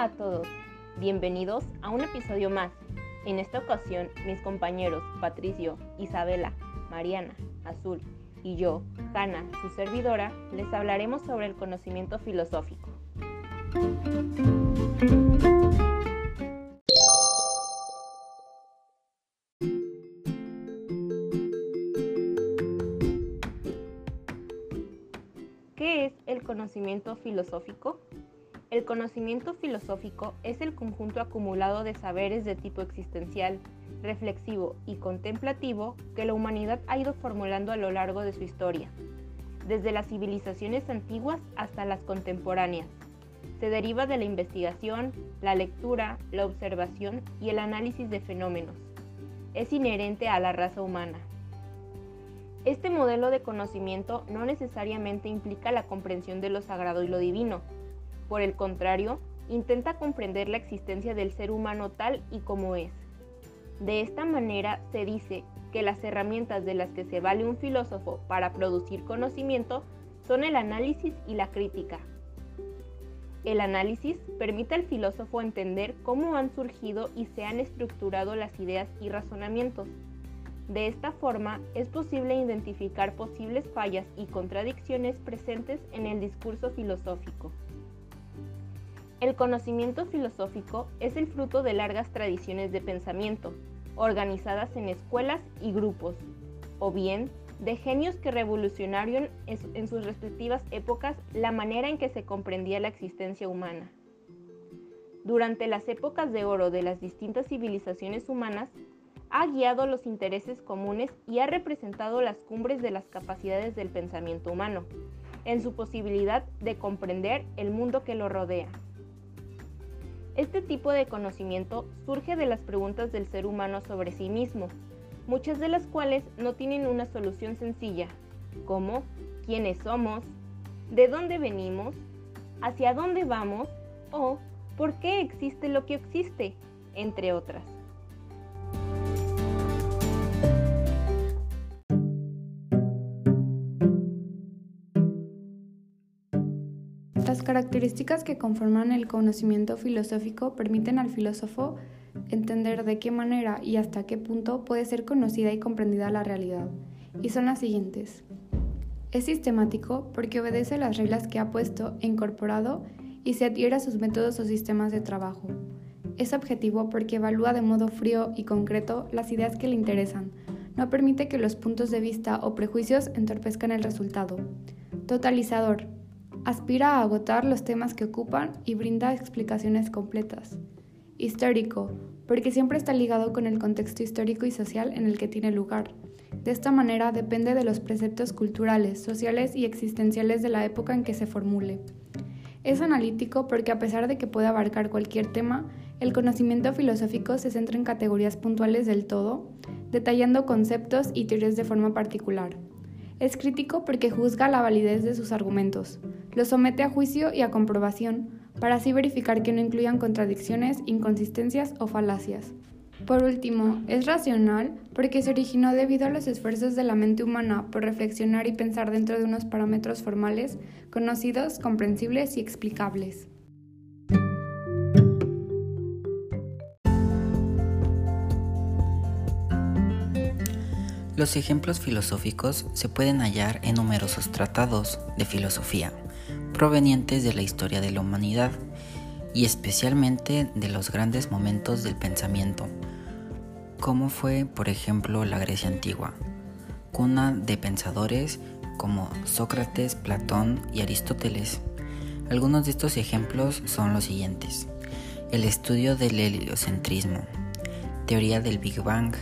A todos, bienvenidos a un episodio más. En esta ocasión, mis compañeros Patricio, Isabela, Mariana, Azul y yo, Hanna, su servidora, les hablaremos sobre el conocimiento filosófico. ¿Qué es el conocimiento filosófico? El conocimiento filosófico es el conjunto acumulado de saberes de tipo existencial, reflexivo y contemplativo que la humanidad ha ido formulando a lo largo de su historia, desde las civilizaciones antiguas hasta las contemporáneas. Se deriva de la investigación, la lectura, la observación y el análisis de fenómenos. Es inherente a la raza humana. Este modelo de conocimiento no necesariamente implica la comprensión de lo sagrado y lo divino, por el contrario, intenta comprender la existencia del ser humano tal y como es. De esta manera se dice que las herramientas de las que se vale un filósofo para producir conocimiento son el análisis y la crítica. El análisis permite al filósofo entender cómo han surgido y se han estructurado las ideas y razonamientos. De esta forma es posible identificar posibles fallas y contradicciones presentes en el discurso filosófico. El conocimiento filosófico es el fruto de largas tradiciones de pensamiento, organizadas en escuelas y grupos, o bien de genios que revolucionaron en sus respectivas épocas la manera en que se comprendía la existencia humana. Durante las épocas de oro de las distintas civilizaciones humanas, ha guiado los intereses comunes y ha representado las cumbres de las capacidades del pensamiento humano, en su posibilidad de comprender el mundo que lo rodea. Este tipo de conocimiento surge de las preguntas del ser humano sobre sí mismo, muchas de las cuales no tienen una solución sencilla, como quiénes somos, de dónde venimos, hacia dónde vamos o por qué existe lo que existe, entre otras. Las características que conforman el conocimiento filosófico permiten al filósofo entender de qué manera y hasta qué punto puede ser conocida y comprendida la realidad, y son las siguientes. Es sistemático porque obedece las reglas que ha puesto e incorporado y se adhiere a sus métodos o sistemas de trabajo. Es objetivo porque evalúa de modo frío y concreto las ideas que le interesan, no permite que los puntos de vista o prejuicios entorpezcan el resultado. Totalizador Aspira a agotar los temas que ocupan y brinda explicaciones completas. Histórico, porque siempre está ligado con el contexto histórico y social en el que tiene lugar. De esta manera depende de los preceptos culturales, sociales y existenciales de la época en que se formule. Es analítico porque a pesar de que puede abarcar cualquier tema, el conocimiento filosófico se centra en categorías puntuales del todo, detallando conceptos y teorías de forma particular. Es crítico porque juzga la validez de sus argumentos, los somete a juicio y a comprobación, para así verificar que no incluyan contradicciones, inconsistencias o falacias. Por último, es racional porque se originó debido a los esfuerzos de la mente humana por reflexionar y pensar dentro de unos parámetros formales, conocidos, comprensibles y explicables. Los ejemplos filosóficos se pueden hallar en numerosos tratados de filosofía provenientes de la historia de la humanidad y especialmente de los grandes momentos del pensamiento, como fue por ejemplo la Grecia antigua, cuna de pensadores como Sócrates, Platón y Aristóteles. Algunos de estos ejemplos son los siguientes. El estudio del heliocentrismo, teoría del Big Bang,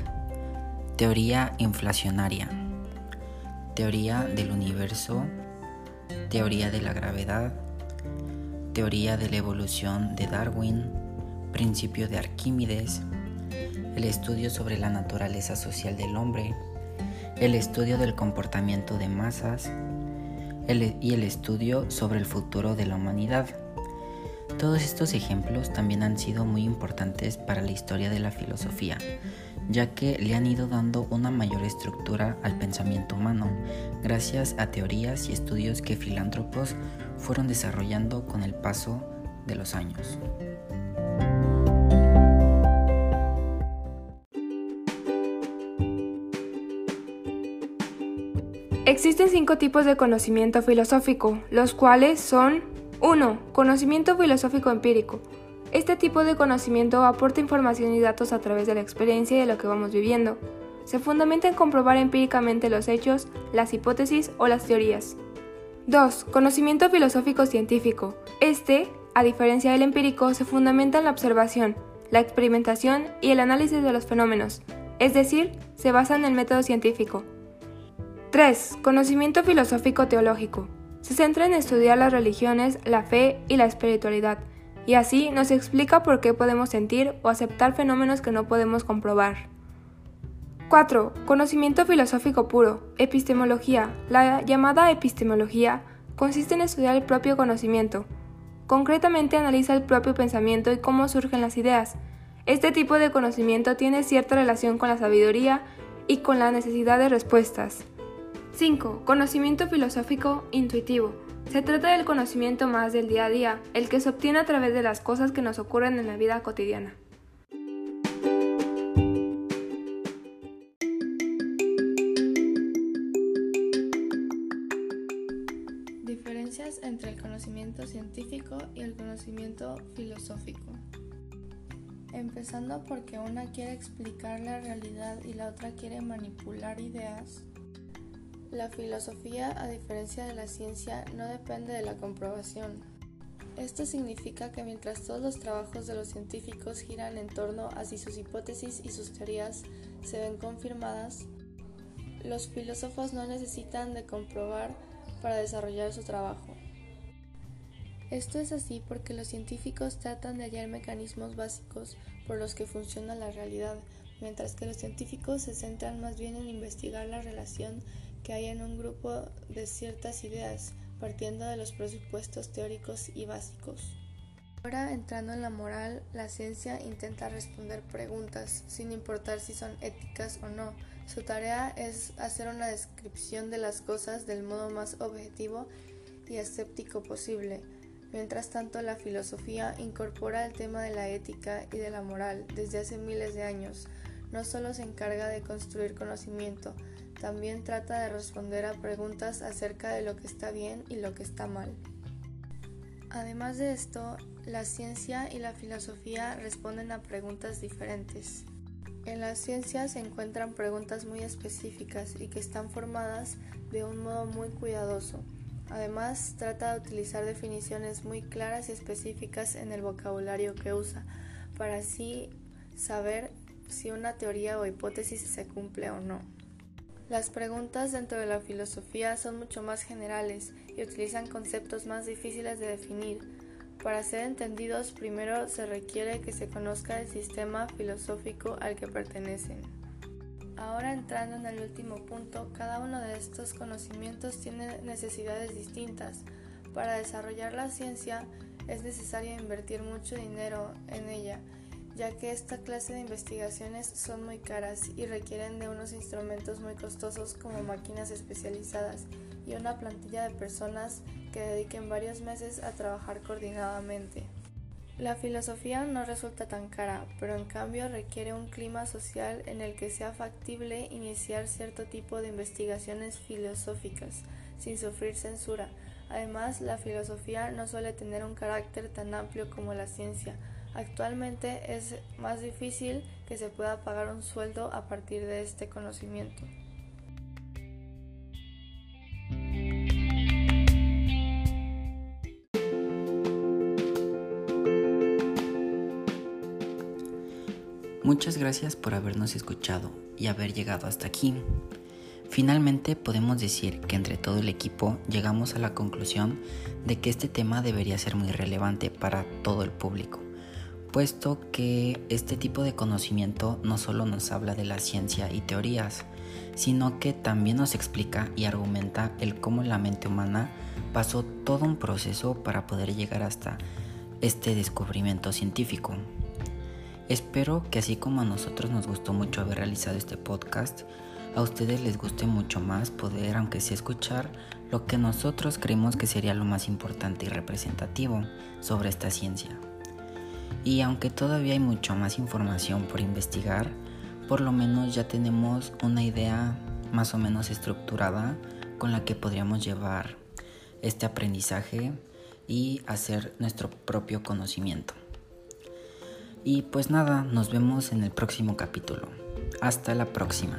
Teoría inflacionaria. Teoría del universo. Teoría de la gravedad. Teoría de la evolución de Darwin. Principio de Arquímedes. El estudio sobre la naturaleza social del hombre. El estudio del comportamiento de masas. y el estudio sobre el futuro de la humanidad. Todos estos ejemplos también han sido muy importantes para la historia de la filosofía, ya que le han ido dando una mayor estructura al pensamiento humano, gracias a teorías y estudios que filántropos fueron desarrollando con el paso de los años. Existen cinco tipos de conocimiento filosófico, los cuales son 1. Conocimiento filosófico empírico. Este tipo de conocimiento aporta información y datos a través de la experiencia y de lo que vamos viviendo. Se fundamenta en comprobar empíricamente los hechos, las hipótesis o las teorías. 2. Conocimiento filosófico científico. Este, a diferencia del empírico, se fundamenta en la observación, la experimentación y el análisis de los fenómenos, es decir, se basa en el método científico. 3. Conocimiento filosófico teológico. Se centra en estudiar las religiones, la fe y la espiritualidad, y así nos explica por qué podemos sentir o aceptar fenómenos que no podemos comprobar. 4. Conocimiento filosófico puro. Epistemología. La llamada epistemología consiste en estudiar el propio conocimiento. Concretamente analiza el propio pensamiento y cómo surgen las ideas. Este tipo de conocimiento tiene cierta relación con la sabiduría y con la necesidad de respuestas. 5. Conocimiento filosófico intuitivo. Se trata del conocimiento más del día a día, el que se obtiene a través de las cosas que nos ocurren en la vida cotidiana. Diferencias entre el conocimiento científico y el conocimiento filosófico. Empezando porque una quiere explicar la realidad y la otra quiere manipular ideas, la filosofía, a diferencia de la ciencia, no depende de la comprobación. Esto significa que mientras todos los trabajos de los científicos giran en torno a si sus hipótesis y sus teorías se ven confirmadas, los filósofos no necesitan de comprobar para desarrollar su trabajo. Esto es así porque los científicos tratan de hallar mecanismos básicos por los que funciona la realidad, mientras que los científicos se centran más bien en investigar la relación que hay en un grupo de ciertas ideas, partiendo de los presupuestos teóricos y básicos. Ahora, entrando en la moral, la ciencia intenta responder preguntas, sin importar si son éticas o no. Su tarea es hacer una descripción de las cosas del modo más objetivo y escéptico posible. Mientras tanto, la filosofía incorpora el tema de la ética y de la moral desde hace miles de años. No solo se encarga de construir conocimiento, también trata de responder a preguntas acerca de lo que está bien y lo que está mal. Además de esto, la ciencia y la filosofía responden a preguntas diferentes. En la ciencia se encuentran preguntas muy específicas y que están formadas de un modo muy cuidadoso. Además, trata de utilizar definiciones muy claras y específicas en el vocabulario que usa, para así saber si una teoría o hipótesis se cumple o no. Las preguntas dentro de la filosofía son mucho más generales y utilizan conceptos más difíciles de definir. Para ser entendidos, primero se requiere que se conozca el sistema filosófico al que pertenecen. Ahora entrando en el último punto, cada uno de estos conocimientos tiene necesidades distintas. Para desarrollar la ciencia es necesario invertir mucho dinero en ella ya que esta clase de investigaciones son muy caras y requieren de unos instrumentos muy costosos como máquinas especializadas y una plantilla de personas que dediquen varios meses a trabajar coordinadamente. La filosofía no resulta tan cara, pero en cambio requiere un clima social en el que sea factible iniciar cierto tipo de investigaciones filosóficas sin sufrir censura. Además, la filosofía no suele tener un carácter tan amplio como la ciencia, Actualmente es más difícil que se pueda pagar un sueldo a partir de este conocimiento. Muchas gracias por habernos escuchado y haber llegado hasta aquí. Finalmente podemos decir que entre todo el equipo llegamos a la conclusión de que este tema debería ser muy relevante para todo el público puesto que este tipo de conocimiento no solo nos habla de la ciencia y teorías, sino que también nos explica y argumenta el cómo la mente humana pasó todo un proceso para poder llegar hasta este descubrimiento científico. Espero que así como a nosotros nos gustó mucho haber realizado este podcast, a ustedes les guste mucho más poder, aunque sea escuchar, lo que nosotros creemos que sería lo más importante y representativo sobre esta ciencia. Y aunque todavía hay mucha más información por investigar, por lo menos ya tenemos una idea más o menos estructurada con la que podríamos llevar este aprendizaje y hacer nuestro propio conocimiento. Y pues nada, nos vemos en el próximo capítulo. Hasta la próxima.